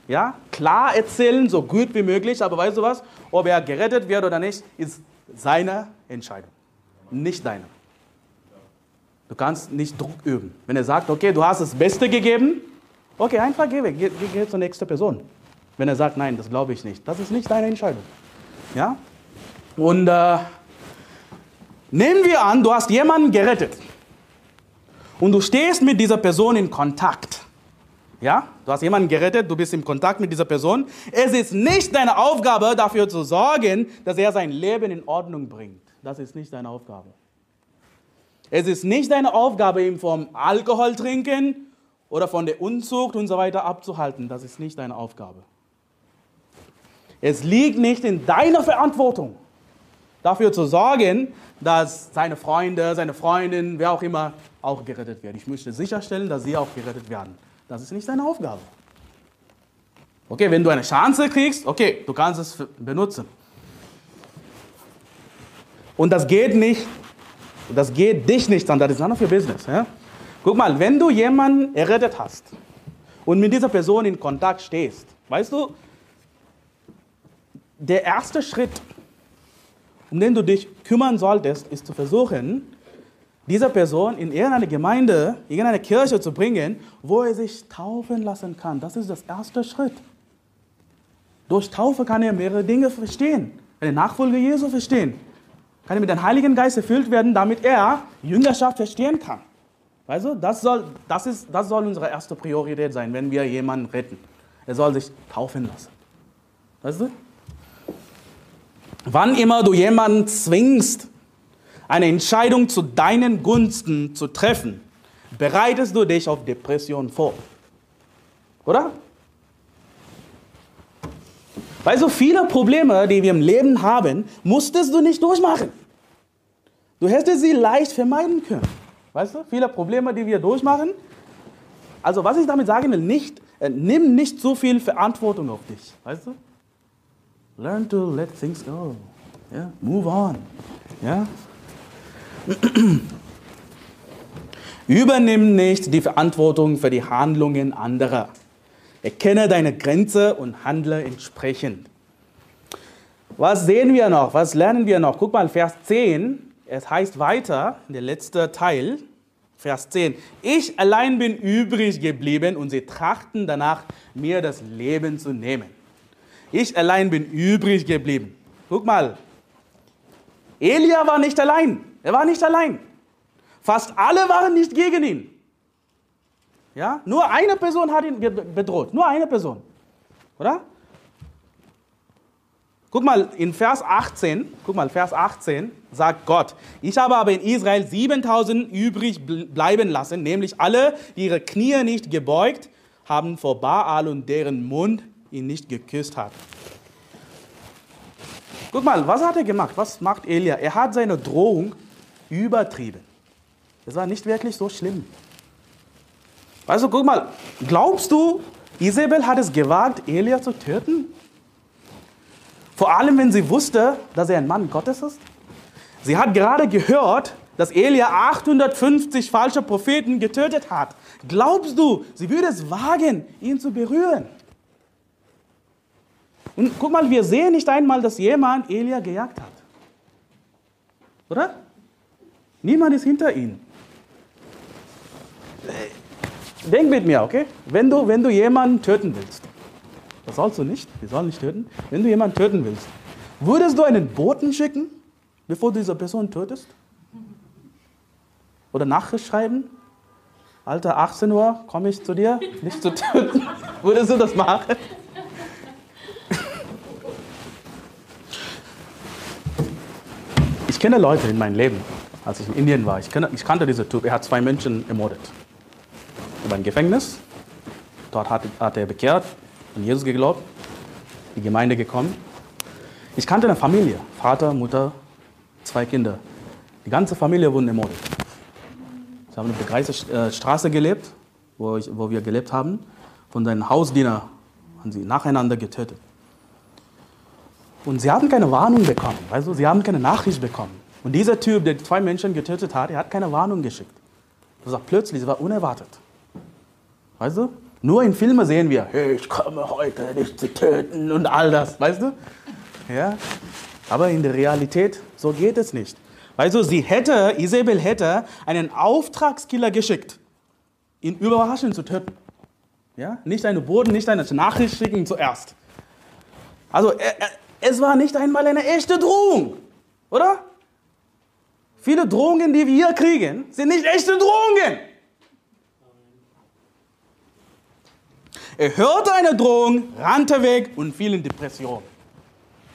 ja, klar erzählen, so gut wie möglich, aber weißt du was, ob er gerettet wird oder nicht, ist seine Entscheidung, nicht deine. Du kannst nicht Druck üben. Wenn er sagt, okay, du hast das Beste gegeben, okay, einfach geh weg, geh, geh zur nächsten Person. Wenn er sagt, nein, das glaube ich nicht, das ist nicht deine Entscheidung. Ja? Und äh, nehmen wir an, du hast jemanden gerettet und du stehst mit dieser Person in Kontakt. Ja, du hast jemanden gerettet, du bist im Kontakt mit dieser Person. Es ist nicht deine Aufgabe, dafür zu sorgen, dass er sein Leben in Ordnung bringt. Das ist nicht deine Aufgabe. Es ist nicht deine Aufgabe, ihn vom Alkohol trinken oder von der Unzucht und so weiter abzuhalten. Das ist nicht deine Aufgabe. Es liegt nicht in deiner Verantwortung, dafür zu sorgen, dass seine Freunde, seine Freundin, wer auch immer, auch gerettet wird. Ich möchte sicherstellen, dass sie auch gerettet werden. Das ist nicht deine Aufgabe. Okay, wenn du eine Chance kriegst, okay, du kannst es benutzen. Und das geht nicht, das geht dich nicht an, das ist none of your business. Ja? Guck mal, wenn du jemanden errettet hast und mit dieser Person in Kontakt stehst, weißt du, der erste Schritt, um den du dich kümmern solltest, ist zu versuchen, dieser Person in irgendeine Gemeinde, irgendeine Kirche zu bringen, wo er sich taufen lassen kann. Das ist das erste Schritt. Durch Taufe kann er mehrere Dinge verstehen. Eine Nachfolge Jesu verstehen. Kann er mit dem Heiligen Geist erfüllt werden, damit er Jüngerschaft verstehen kann. Du, das soll, das, ist, das soll unsere erste Priorität sein, wenn wir jemanden retten. Er soll sich taufen lassen. Weißt du? Wann immer du jemanden zwingst, eine Entscheidung zu deinen Gunsten zu treffen, bereitest du dich auf Depression vor. Oder? Weil so viele Probleme, die wir im Leben haben, musstest du nicht durchmachen. Du hättest sie leicht vermeiden können. Weißt du, viele Probleme, die wir durchmachen. Also, was ich damit sagen will, nicht, äh, nimm nicht so viel Verantwortung auf dich. Weißt du? Learn to let things go. Yeah? Move on. Ja? <clears throat> Übernimm nicht die Verantwortung für die Handlungen anderer. Erkenne deine Grenze und handle entsprechend. Was sehen wir noch? Was lernen wir noch? Guck mal, Vers 10. Es heißt weiter, der letzte Teil, Vers 10. Ich allein bin übrig geblieben und sie trachten danach, mir das Leben zu nehmen. Ich allein bin übrig geblieben. Guck mal, Elia war nicht allein. Er war nicht allein. Fast alle waren nicht gegen ihn. Ja? Nur eine Person hat ihn bedroht. Nur eine Person. Oder? Guck mal, in Vers 18, guck mal, Vers 18 sagt Gott, ich habe aber in Israel 7000 übrig bleiben lassen, nämlich alle, die ihre Knie nicht gebeugt haben vor Baal und deren Mund ihn nicht geküsst hat. Guck mal, was hat er gemacht? Was macht Elia? Er hat seine Drohung übertrieben. Es war nicht wirklich so schlimm. Also guck mal, glaubst du, Isabel hat es gewagt, Elia zu töten? Vor allem, wenn sie wusste, dass er ein Mann Gottes ist. Sie hat gerade gehört, dass Elia 850 falsche Propheten getötet hat. Glaubst du, sie würde es wagen, ihn zu berühren? Und guck mal, wir sehen nicht einmal, dass jemand Elia gejagt hat. Oder? Niemand ist hinter ihm. Denk mit mir, okay? Wenn du, wenn du jemanden töten willst, das sollst du nicht, wir sollen nicht töten. Wenn du jemanden töten willst, würdest du einen Boten schicken, bevor du diese Person tötest? Oder Nachricht schreiben? Alter, 18 Uhr komme ich zu dir, nicht zu töten. <laughs> Würdest du das machen? Ich kenne Leute in meinem Leben, als ich in Indien war. Ich, kenne, ich kannte diesen Typ, er hat zwei Menschen ermordet. Er war Gefängnis, dort hat, hat er bekehrt, an Jesus geglaubt, die Gemeinde gekommen. Ich kannte eine Familie, Vater, Mutter, zwei Kinder. Die ganze Familie wurde ermordet. Sie haben auf der Kreise Straße gelebt, wo, ich, wo wir gelebt haben. Von seinen Hausdiener haben sie nacheinander getötet. Und sie haben keine Warnung bekommen. Also sie haben keine Nachricht bekommen. Und dieser Typ, der zwei Menschen getötet hat, er hat keine Warnung geschickt. Das war plötzlich, das war unerwartet. Weißt du? Nur in Filmen sehen wir, hey, ich komme heute dich zu töten und all das, weißt du? Ja? Aber in der Realität, so geht es nicht. Weißt du, sie hätte, Isabel hätte einen Auftragskiller geschickt, ihn überraschend zu töten. Ja? Nicht eine Boden, nicht eine Nachricht schicken zuerst. Also, es war nicht einmal eine echte Drohung, oder? Viele Drohungen, die wir hier kriegen, sind nicht echte Drohungen. Er hörte eine Drohung, rannte weg und fiel in Depression.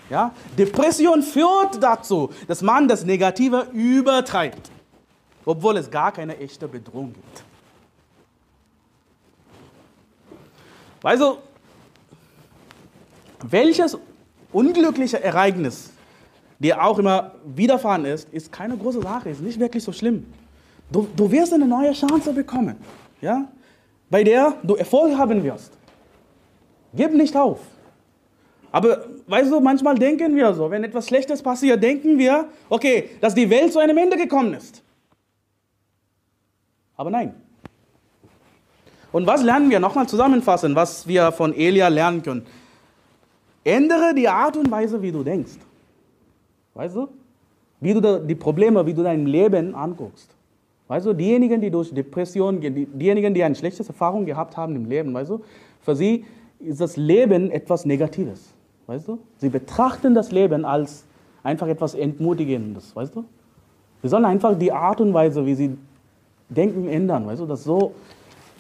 Ja? Depression führt dazu, dass man das Negative übertreibt, obwohl es gar keine echte Bedrohung gibt. Also, welches unglückliche Ereignis dir auch immer widerfahren ist, ist keine große Sache, ist nicht wirklich so schlimm. Du, du wirst eine neue Chance bekommen, ja? Bei der du Erfolg haben wirst. Gib nicht auf. Aber weißt du, manchmal denken wir so, wenn etwas Schlechtes passiert, denken wir, okay, dass die Welt zu einem Ende gekommen ist. Aber nein. Und was lernen wir? Nochmal zusammenfassen, was wir von Elia lernen können. Ändere die Art und Weise, wie du denkst. Weißt du? Wie du die Probleme, wie du dein Leben anguckst. Weißt du, diejenigen, die durch Depression, diejenigen, die eine schlechte Erfahrung gehabt haben im Leben, weißt du, für sie ist das Leben etwas Negatives. Weißt du? Sie betrachten das Leben als einfach etwas Entmutigendes. Weißt du? Sie sollen einfach die Art und Weise, wie sie denken, ändern. Weißt du? Das so,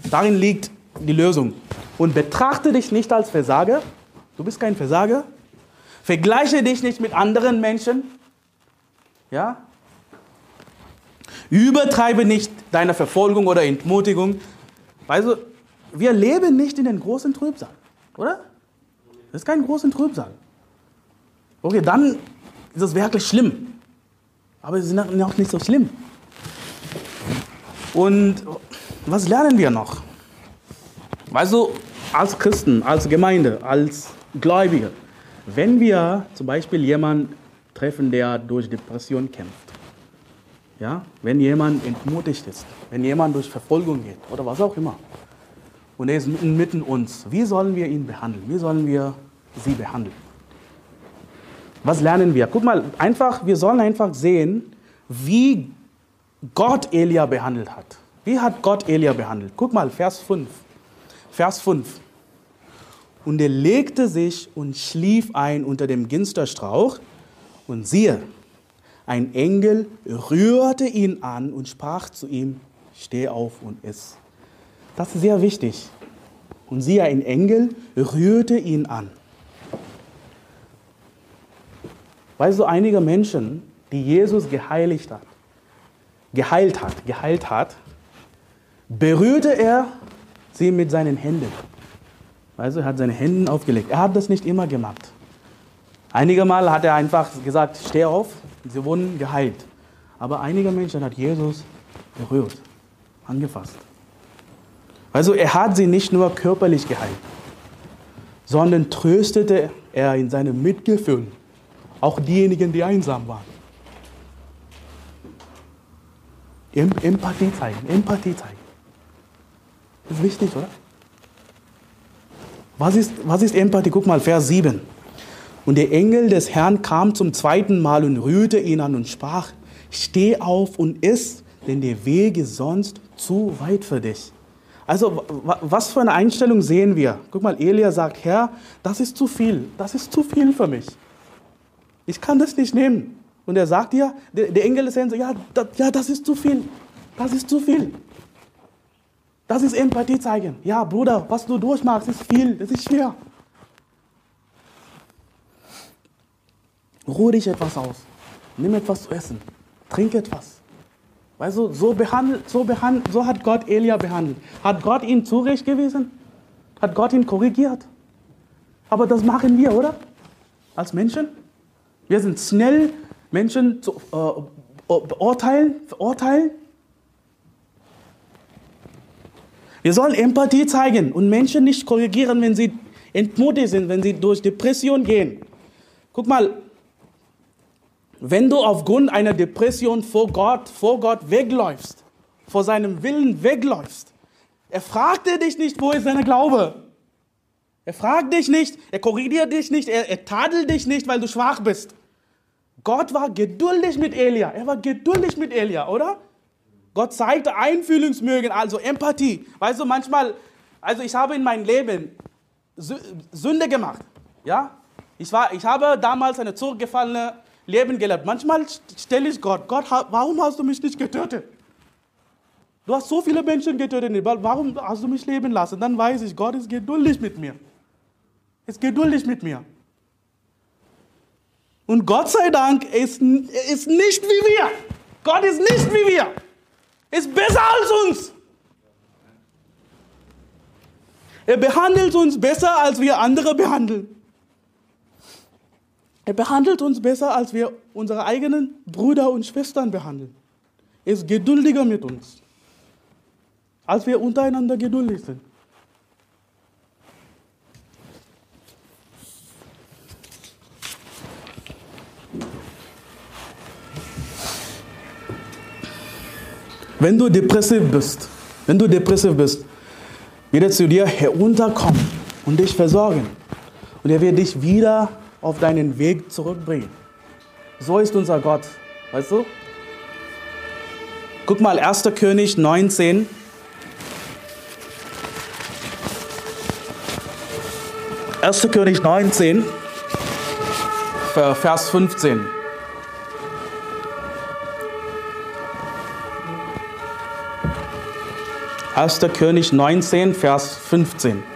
darin liegt die Lösung. Und betrachte dich nicht als Versager, Du bist kein Versager. Vergleiche dich nicht mit anderen Menschen. Ja? Übertreibe nicht deine Verfolgung oder Entmutigung. Also, wir leben nicht in den großen Trübsal, oder? Das ist kein großen Trübsal. Okay, dann ist es wirklich schlimm. Aber es ist noch nicht so schlimm. Und was lernen wir noch? Weißt du, als Christen, als Gemeinde, als Gläubige, wenn wir zum Beispiel jemanden treffen, der durch Depression kämpft, ja, wenn jemand entmutigt ist, wenn jemand durch Verfolgung geht oder was auch immer, und er ist mitten uns, wie sollen wir ihn behandeln? Wie sollen wir sie behandeln? Was lernen wir? Guck mal, einfach, wir sollen einfach sehen, wie Gott Elia behandelt hat. Wie hat Gott Elia behandelt? Guck mal, Vers 5. Vers 5. Und er legte sich und schlief ein unter dem Ginsterstrauch. Und siehe, ein Engel rührte ihn an und sprach zu ihm, steh auf und iss. Das ist sehr wichtig. Und siehe, ein Engel rührte ihn an. Weißt du, einige Menschen, die Jesus geheiligt hat, geheilt hat, geheilt hat, berührte er sie mit seinen Händen. Also er hat seine Hände aufgelegt. Er hat das nicht immer gemacht. Einige Mal hat er einfach gesagt, steh auf, sie wurden geheilt. Aber einige Menschen hat Jesus berührt, angefasst. Also er hat sie nicht nur körperlich geheilt, sondern tröstete er in seinem Mitgefühl auch diejenigen, die einsam waren. Empathie zeigen, Empathie zeigen. Das ist wichtig, oder? Was ist, was ist Empathie? Guck mal, Vers 7. Und der Engel des Herrn kam zum zweiten Mal und rührte ihn an und sprach, steh auf und iss, denn der Weg ist sonst zu weit für dich. Also, was für eine Einstellung sehen wir? Guck mal, Elia sagt, Herr, das ist zu viel, das ist zu viel für mich. Ich kann das nicht nehmen. Und er sagt dir, der, der Engel des Herrn sagt, ja das, ja, das ist zu viel, das ist zu viel. Das ist Empathie zeigen. Ja, Bruder, was du durchmachst, ist viel, das ist schwer. Ruhe dich etwas aus. Nimm etwas zu essen. Trink etwas. Weißt du, so, behandelt, so, behandelt, so hat Gott Elia behandelt. Hat Gott ihn zurechtgewiesen? Hat Gott ihn korrigiert? Aber das machen wir, oder? Als Menschen. Wir sind schnell, Menschen zu äh, beurteilen, verurteilen. Wir sollen Empathie zeigen und Menschen nicht korrigieren, wenn sie entmutigt sind, wenn sie durch Depression gehen. Guck mal, wenn du aufgrund einer Depression vor Gott, vor Gott wegläufst, vor seinem Willen wegläufst, er fragte dich nicht, wo ist dein Glaube? Er fragt dich nicht, er korrigiert dich nicht, er, er tadelt dich nicht, weil du schwach bist. Gott war geduldig mit Elia. Er war geduldig mit Elia, oder? Gott zeigte Einfühlungsmögen, also Empathie. Weißt du, manchmal, also ich habe in meinem Leben Sünde gemacht. Ja? Ich, war, ich habe damals eine zurückgefallene Leben gelebt. Manchmal stelle ich Gott, Gott, warum hast du mich nicht getötet? Du hast so viele Menschen getötet, warum hast du mich leben lassen? Dann weiß ich, Gott ist geduldig mit mir. Ist geduldig mit mir. Und Gott sei Dank ist, ist nicht wie wir. Gott ist nicht wie wir. Ist besser als uns. Er behandelt uns besser, als wir andere behandeln. Er behandelt uns besser, als wir unsere eigenen Brüder und Schwestern behandeln. Er ist geduldiger mit uns, als wir untereinander geduldig sind. Wenn du depressiv bist, wenn du depressiv bist, wird er zu dir herunterkommen und dich versorgen. Und er wird dich wieder auf deinen Weg zurückbringen. So ist unser Gott, weißt du? Guck mal, 1. König 19. Erster König 19, Vers 15. 1. König 19, Vers 15.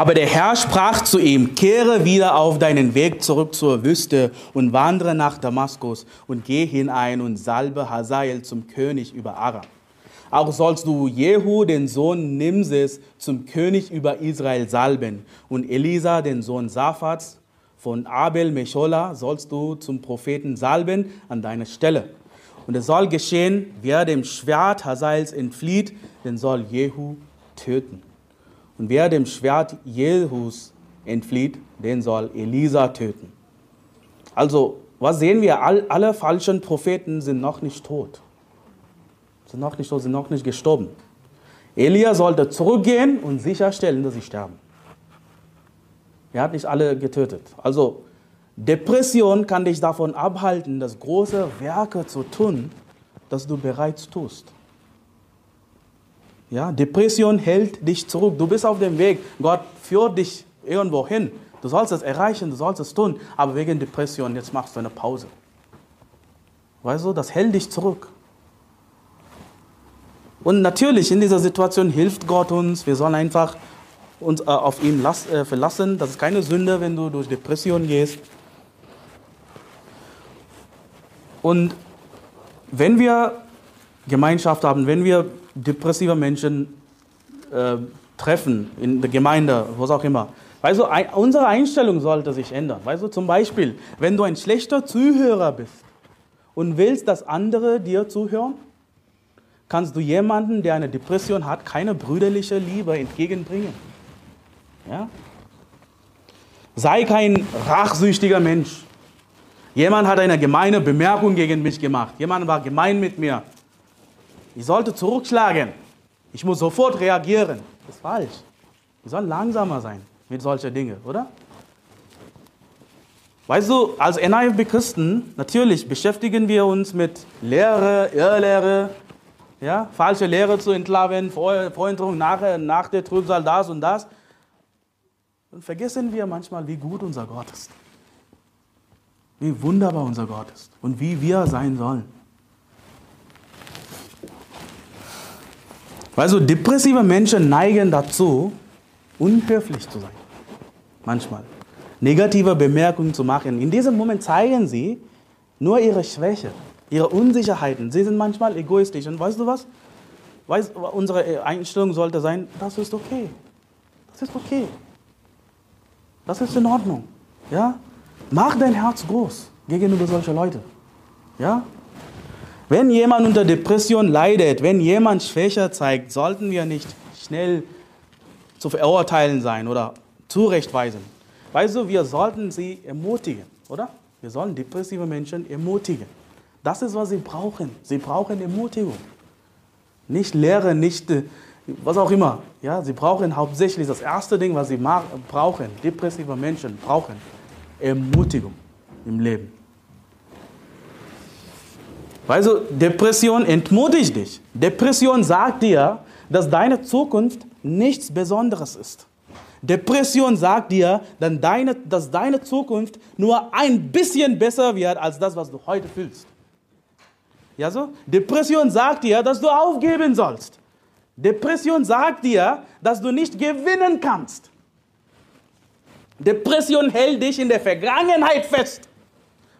Aber der Herr sprach zu ihm, kehre wieder auf deinen Weg zurück zur Wüste und wandere nach Damaskus und geh hinein und salbe Hazael zum König über Aram. Auch sollst du Jehu, den Sohn Nimses, zum König über Israel salben und Elisa, den Sohn Saphats von Abel Mechola, sollst du zum Propheten salben an deiner Stelle. Und es soll geschehen, wer dem Schwert Hazaels entflieht, den soll Jehu töten. Und wer dem Schwert Jehus entflieht, den soll Elisa töten. Also, was sehen wir? All, alle falschen Propheten sind noch nicht tot. Sind noch nicht tot, sind noch nicht gestorben. Elia sollte zurückgehen und sicherstellen, dass sie sterben. Er hat nicht alle getötet. Also, Depression kann dich davon abhalten, das große Werke zu tun, das du bereits tust. Ja, Depression hält dich zurück. Du bist auf dem Weg. Gott führt dich irgendwo hin. Du sollst es erreichen, du sollst es tun. Aber wegen Depression, jetzt machst du eine Pause. Weißt du, das hält dich zurück. Und natürlich, in dieser Situation hilft Gott uns. Wir sollen einfach uns äh, auf ihn las, äh, verlassen. Das ist keine Sünde, wenn du durch Depression gehst. Und wenn wir Gemeinschaft haben, wenn wir depressive Menschen äh, treffen, in der Gemeinde, was auch immer. Weißt du, ein, unsere Einstellung sollte sich ändern. Weißt du, zum Beispiel, wenn du ein schlechter Zuhörer bist und willst, dass andere dir zuhören, kannst du jemanden, der eine Depression hat, keine brüderliche Liebe entgegenbringen. Ja? Sei kein rachsüchtiger Mensch. Jemand hat eine gemeine Bemerkung gegen mich gemacht. Jemand war gemein mit mir. Ich sollte zurückschlagen. Ich muss sofort reagieren. Das ist falsch. Wir sollen langsamer sein mit solchen Dingen, oder? Weißt du, als NIFB-Christen, natürlich beschäftigen wir uns mit Lehre, Irrlehre, ja, falsche Lehre zu entlarven, Voränderung nach, nach der Trübsal das und das. Und vergessen wir manchmal, wie gut unser Gott ist. Wie wunderbar unser Gott ist und wie wir sein sollen. Weil so depressive Menschen neigen dazu, unhöflich zu sein. Manchmal. Negative Bemerkungen zu machen. In diesem Moment zeigen sie nur ihre Schwäche, ihre Unsicherheiten. Sie sind manchmal egoistisch. Und weißt du was? Weißt, unsere Einstellung sollte sein, das ist okay. Das ist okay. Das ist in Ordnung. Ja? Mach dein Herz groß gegenüber solchen Leuten. Ja? Wenn jemand unter Depression leidet, wenn jemand Schwäche zeigt, sollten wir nicht schnell zu verurteilen sein oder zurechtweisen. Weißt du, wir sollten sie ermutigen, oder? Wir sollen depressive Menschen ermutigen. Das ist, was sie brauchen. Sie brauchen Ermutigung. Nicht Lehre, nicht äh, was auch immer. Ja, sie brauchen hauptsächlich das erste Ding, was sie brauchen. Depressive Menschen brauchen Ermutigung im Leben. Also Depression entmutigt dich. Depression sagt dir, dass deine Zukunft nichts Besonderes ist. Depression sagt dir, dann deine, dass deine Zukunft nur ein bisschen besser wird als das, was du heute fühlst. Ja so? Depression sagt dir, dass du aufgeben sollst. Depression sagt dir, dass du nicht gewinnen kannst. Depression hält dich in der Vergangenheit fest.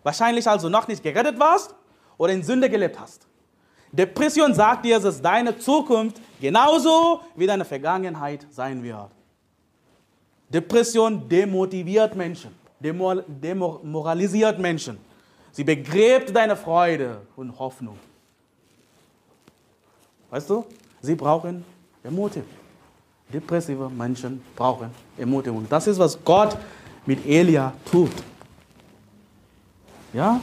Wahrscheinlich also noch nicht gerettet warst oder in Sünde gelebt hast. Depression sagt dir, dass deine Zukunft genauso wie deine Vergangenheit sein wird. Depression demotiviert Menschen, demoralisiert Menschen. Sie begräbt deine Freude und Hoffnung. Weißt du, sie brauchen Ermutigung. Depressive Menschen brauchen Ermutigung. Das ist, was Gott mit Elia tut. Ja?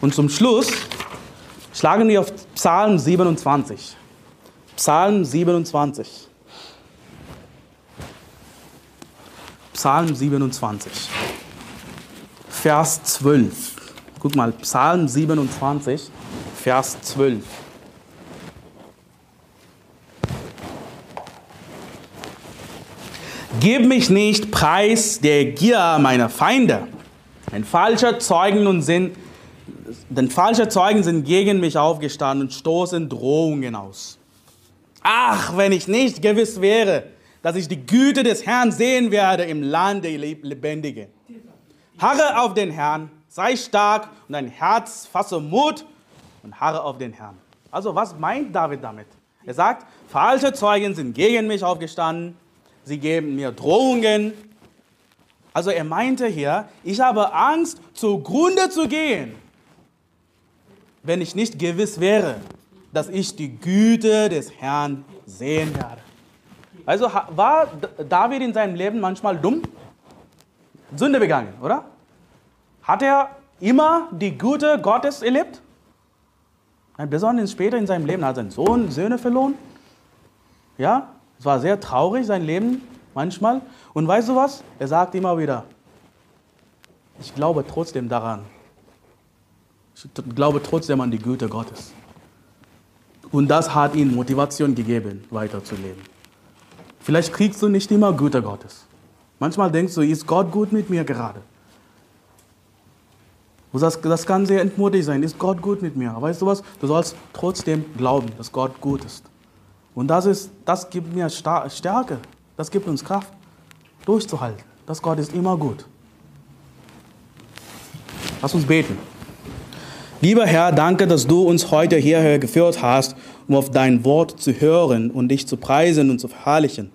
Und zum Schluss schlagen wir auf Psalm 27. Psalm 27. Psalm 27, Vers 12. Guck mal, Psalm 27, Vers 12. Gib mich nicht preis der Gier meiner Feinde. Ein falscher Zeugen und Sinn, denn falsche Zeugen sind gegen mich aufgestanden und stoßen Drohungen aus. Ach, wenn ich nicht gewiss wäre, dass ich die Güte des Herrn sehen werde im Land der Lebendigen. Harre auf den Herrn, sei stark und dein Herz fasse Mut und harre auf den Herrn. Also was meint David damit? Er sagt, falsche Zeugen sind gegen mich aufgestanden, sie geben mir Drohungen. Also er meinte hier, ich habe Angst, zugrunde zu gehen, wenn ich nicht gewiss wäre, dass ich die Güte des Herrn sehen werde. Also war David in seinem Leben manchmal dumm? Sünde begangen, oder? Hat er immer die Güte Gottes erlebt? Besonders später in seinem Leben hat er seinen Sohn, Söhne verloren. Ja, es war sehr traurig, sein Leben manchmal. Und weißt du was? Er sagt immer wieder, ich glaube trotzdem daran. Ich glaube trotzdem an die Güte Gottes. Und das hat ihm Motivation gegeben, weiterzuleben. Vielleicht kriegst du nicht immer Güte Gottes. Manchmal denkst du, ist Gott gut mit mir gerade? Das, das kann sehr entmutigt sein. Ist Gott gut mit mir? Weißt du was? Du sollst trotzdem glauben, dass Gott gut ist. Und das, ist, das gibt mir Stärke. Das gibt uns Kraft, durchzuhalten. Dass Gott ist immer gut. Lass uns beten. Lieber Herr, danke, dass du uns heute hierher geführt hast, um auf dein Wort zu hören und dich zu preisen und zu verherrlichen.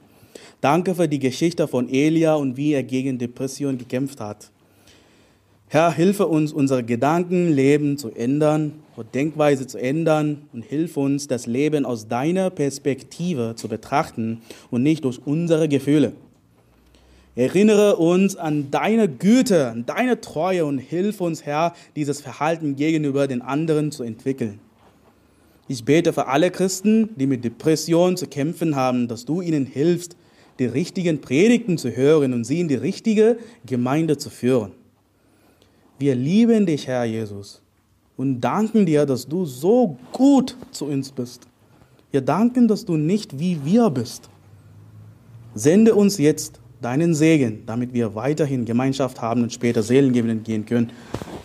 Danke für die Geschichte von Elia und wie er gegen Depression gekämpft hat. Herr, hilfe uns, unsere Gedankenleben zu ändern und Denkweise zu ändern und hilf uns, das Leben aus deiner Perspektive zu betrachten und nicht durch unsere Gefühle. Erinnere uns an deine Güte, an deine Treue und hilf uns, Herr, dieses Verhalten gegenüber den anderen zu entwickeln. Ich bete für alle Christen, die mit Depression zu kämpfen haben, dass du ihnen hilfst, die richtigen Predigten zu hören und sie in die richtige Gemeinde zu führen. Wir lieben dich, Herr Jesus, und danken dir, dass du so gut zu uns bist. Wir danken, dass du nicht wie wir bist. Sende uns jetzt deinen Segen, damit wir weiterhin Gemeinschaft haben und später Seelen gehen können.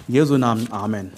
In Jesu Namen. Amen.